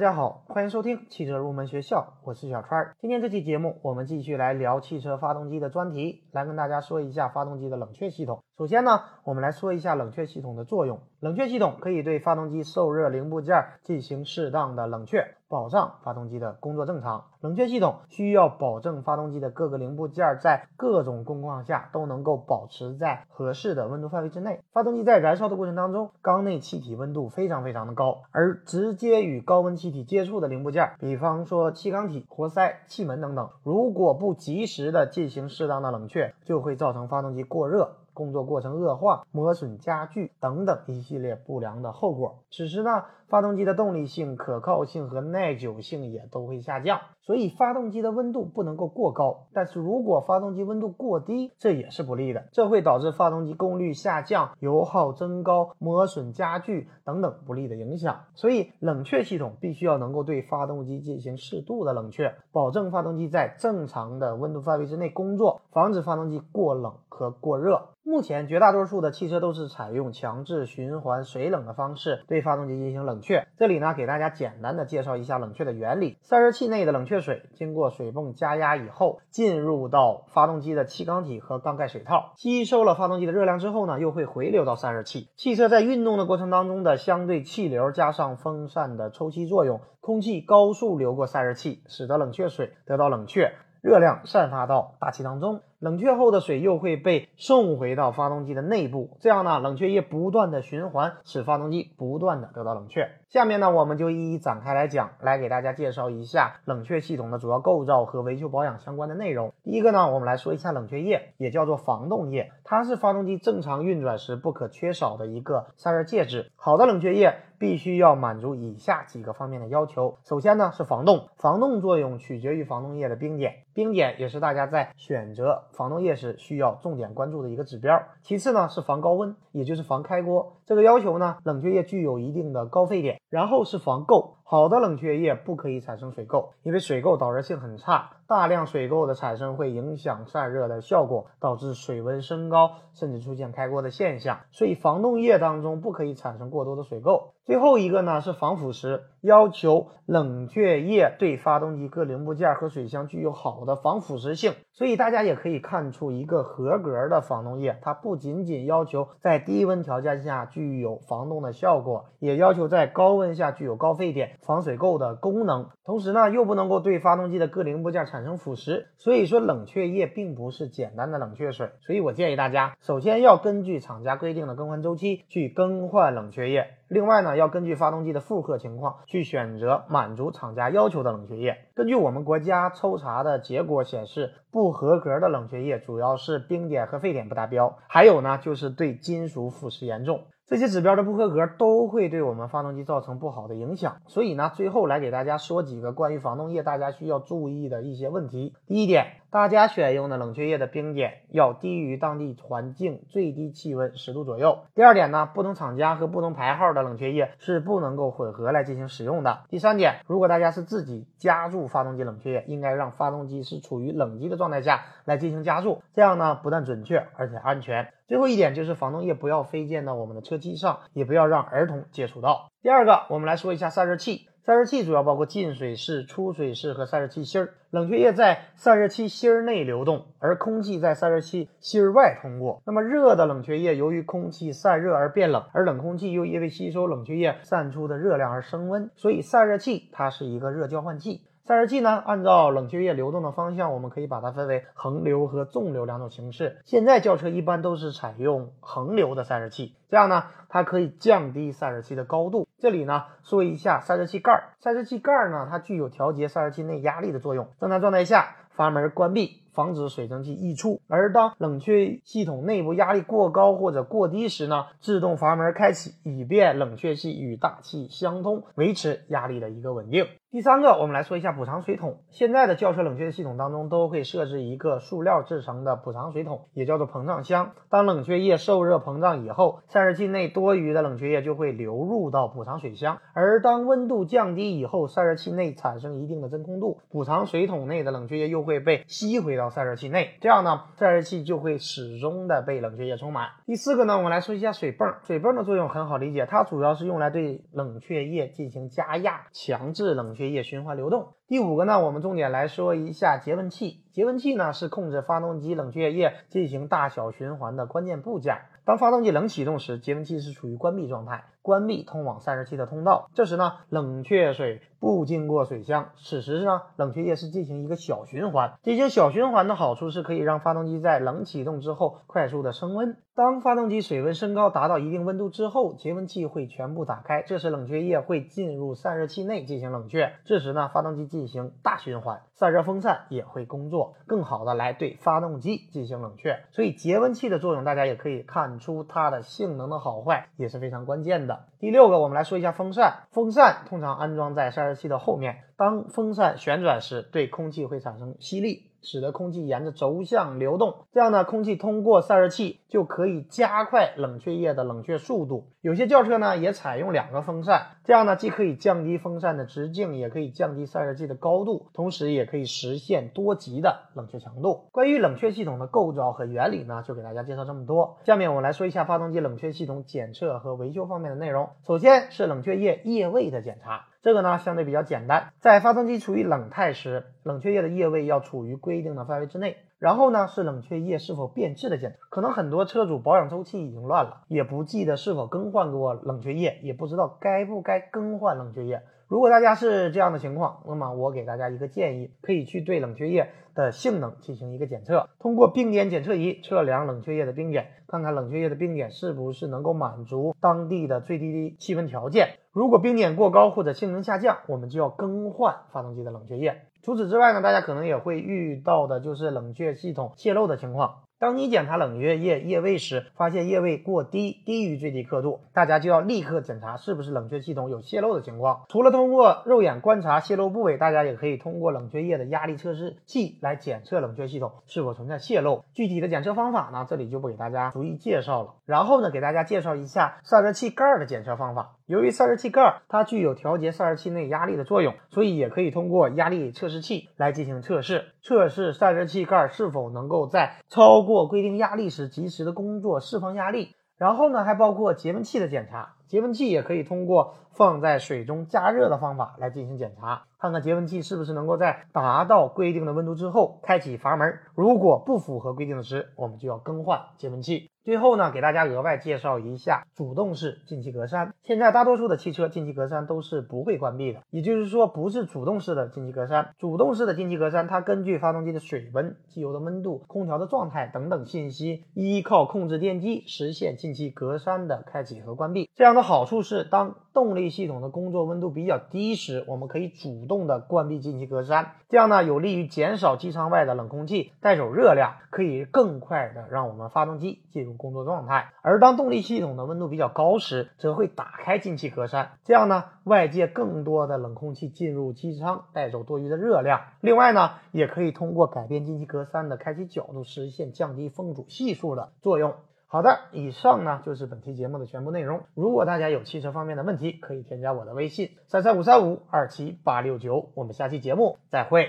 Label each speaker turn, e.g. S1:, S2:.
S1: 大家好，欢迎收听汽车入门学校，我是小川。今天这期节目，我们继续来聊汽车发动机的专题，来跟大家说一下发动机的冷却系统。首先呢，我们来说一下冷却系统的作用。冷却系统可以对发动机受热零部件进行适当的冷却，保障发动机的工作正常。冷却系统需要保证发动机的各个零部件在各种工况下都能够保持在合适的温度范围之内。发动机在燃烧的过程当中，缸内气体温度非常非常的高，而直接与高温气体接触的零部件，比方说气缸体、活塞、气门等等，如果不及时的进行适当的冷却，就会造成发动机过热。工作过程恶化、磨损加剧等等一系列不良的后果。此时呢，发动机的动力性、可靠性和耐久性也都会下降。所以，发动机的温度不能够过高。但是如果发动机温度过低，这也是不利的，这会导致发动机功率下降、油耗增高、磨损加剧等等不利的影响。所以，冷却系统必须要能够对发动机进行适度的冷却，保证发动机在正常的温度范围之内工作，防止发动机过冷和过热。目前绝大多数的汽车都是采用强制循环水冷的方式对发动机进行冷冷却。这里呢，给大家简单的介绍一下冷却的原理。散热器内的冷却水经过水泵加压以后，进入到发动机的气缸体和缸盖水套，吸收了发动机的热量之后呢，又会回流到散热器。汽车在运动的过程当中的相对气流加上风扇的抽气作用，空气高速流过散热器，使得冷却水得到冷却，热量散发到大气当中。冷却后的水又会被送回到发动机的内部，这样呢，冷却液不断的循环，使发动机不断的得到冷却。下面呢，我们就一一展开来讲，来给大家介绍一下冷却系统的主要构造和维修保养相关的内容。第一个呢，我们来说一下冷却液，也叫做防冻液，它是发动机正常运转时不可缺少的一个散热介质。好的冷却液必须要满足以下几个方面的要求。首先呢是防冻，防冻作用取决于防冻液的冰点，冰点也是大家在选择。防冻液时需要重点关注的一个指标。其次呢是防高温，也就是防开锅。这个要求呢，冷却液具有一定的高沸点。然后是防垢。好的冷却液不可以产生水垢，因为水垢导热性很差，大量水垢的产生会影响散热的效果，导致水温升高，甚至出现开锅的现象。所以防冻液当中不可以产生过多的水垢。最后一个呢是防腐蚀，要求冷却液对发动机各零部件和水箱具有好的防腐蚀性。所以大家也可以看出，一个合格的防冻液，它不仅仅要求在低温条件下具有防冻的效果，也要求在高温下具有高沸点。防水垢的功能，同时呢又不能够对发动机的各零部件产产生腐蚀，所以说冷却液并不是简单的冷却水。所以我建议大家，首先要根据厂家规定的更换周期去更换冷却液，另外呢要根据发动机的负荷情况去选择满足厂家要求的冷却液。根据我们国家抽查的结果显示，不合格的冷却液主要是冰点和沸点不达标，还有呢就是对金属腐蚀严重。这些指标的不合格都会对我们发动机造成不好的影响，所以呢，最后来给大家说几个关于防冻液大家需要注意的一些问题。第一点。大家选用的冷却液的冰点要低于当地环境最低气温十度左右。第二点呢，不同厂家和不同牌号的冷却液是不能够混合来进行使用的。第三点，如果大家是自己加注发动机冷却液，应该让发动机是处于冷机的状态下来进行加注，这样呢不但准确而且安全。最后一点就是防冻液不要飞溅到我们的车机上，也不要让儿童接触到。第二个，我们来说一下散热器。散热器主要包括进水式、出水式和散热器芯儿。冷却液在散热器芯儿内流动，而空气在散热器芯儿外通过。那么热的冷却液由于空气散热而变冷，而冷空气又因为吸收冷却液散出的热量而升温。所以散热器它是一个热交换器。散热器呢，按照冷却液流动的方向，我们可以把它分为横流和纵流两种形式。现在轿车一般都是采用横流的散热器，这样呢，它可以降低散热器的高度。这里呢，说一下散热器盖儿。散热器盖儿呢，它具有调节散热器内压力的作用。正常状态下，阀门关闭。防止水蒸气溢出，而当冷却系统内部压力过高或者过低时呢，自动阀门开启，以便冷却器与大气相通，维持压力的一个稳定。第三个，我们来说一下补偿水桶。现在的轿车冷却系统当中都会设置一个塑料制成的补偿水桶，也叫做膨胀箱。当冷却液受热膨胀以后，散热器内多余的冷却液就会流入到补偿水箱，而当温度降低以后，散热器内产生一定的真空度，补偿水桶内的冷却液又会被吸回到。散热器内，这样呢，散热器就会始终的被冷却液充满。第四个呢，我们来说一下水泵。水泵的作用很好理解，它主要是用来对冷却液进行加压，强制冷却液循环流动。第五个呢，我们重点来说一下节温器。节温器呢是控制发动机冷却液进行大小循环的关键部件。当发动机冷启动时，节温器是处于关闭状态，关闭通往散热器的通道。这时呢，冷却水不经过水箱，此时呢，冷却液是进行一个小循环。进行小循环的好处是可以让发动机在冷启动之后快速的升温。当发动机水温升高达到一定温度之后，节温器会全部打开，这时冷却液会进入散热器内进行冷却。这时呢，发动机进进行大循环，散热风扇也会工作，更好的来对发动机进行冷却。所以节温器的作用，大家也可以看出它的性能的好坏也是非常关键的。第六个，我们来说一下风扇。风扇通常安装在散热器的后面，当风扇旋转时，对空气会产生吸力。使得空气沿着轴向流动，这样呢，空气通过散热器就可以加快冷却液的冷却速度。有些轿车呢也采用两个风扇，这样呢既可以降低风扇的直径，也可以降低散热器的高度，同时也可以实现多级的冷却强度。关于冷却系统的构造和原理呢，就给大家介绍这么多。下面我们来说一下发动机冷却系统检测和维修方面的内容。首先是冷却液液位的检查。这个呢相对比较简单，在发动机处于冷态时，冷却液的液位要处于规定的范围之内。然后呢是冷却液是否变质的检查，可能很多车主保养周期已经乱了，也不记得是否更换过冷却液，也不知道该不该更换冷却液。如果大家是这样的情况，那么我给大家一个建议，可以去对冷却液的性能进行一个检测，通过冰点检测仪测量冷却液的冰点，看看冷却液的冰点是不是能够满足当地的最低的气温条件。如果冰点过高或者性能下降，我们就要更换发动机的冷却液。除此之外呢，大家可能也会遇到的就是冷却系统泄漏的情况。当你检查冷却液液位时，发现液位过低，低于最低刻度，大家就要立刻检查是不是冷却系统有泄漏的情况。除了通过肉眼观察泄漏部位，大家也可以通过冷却液的压力测试器来检测冷却系统是否存在泄漏。具体的检测方法呢，这里就不给大家逐一介绍了。然后呢，给大家介绍一下散热器盖的检测方法。由于散热器盖它具有调节散热器内压力的作用，所以也可以通过压力测试器来进行测试，测试散热器盖是否能够在超过规定压力时及时的工作释放压力。然后呢，还包括节温器的检查，节温器也可以通过放在水中加热的方法来进行检查，看看节温器是不是能够在达到规定的温度之后开启阀门。如果不符合规定的时，我们就要更换节温器。最后呢，给大家额外介绍一下主动式进气格栅。现在大多数的汽车进气格栅都是不会关闭的，也就是说不是主动式的进气格栅。主动式的进气格栅，它根据发动机的水温、机油的温度、空调的状态等等信息，依靠控制电机实现进气格栅的开启和关闭。这样的好处是，当动力系统的工作温度比较低时，我们可以主动的关闭进气格栅，这样呢有利于减少机舱外的冷空气带走热量，可以更快的让我们发动机进入。工作状态，而当动力系统的温度比较高时，则会打开进气格栅，这样呢，外界更多的冷空气进入机舱，带走多余的热量。另外呢，也可以通过改变进气格栅的开启角度，实现降低风阻系数的作用。好的，以上呢就是本期节目的全部内容。如果大家有汽车方面的问题，可以添加我的微信三三五三五二七八六九。我们下期节目再会。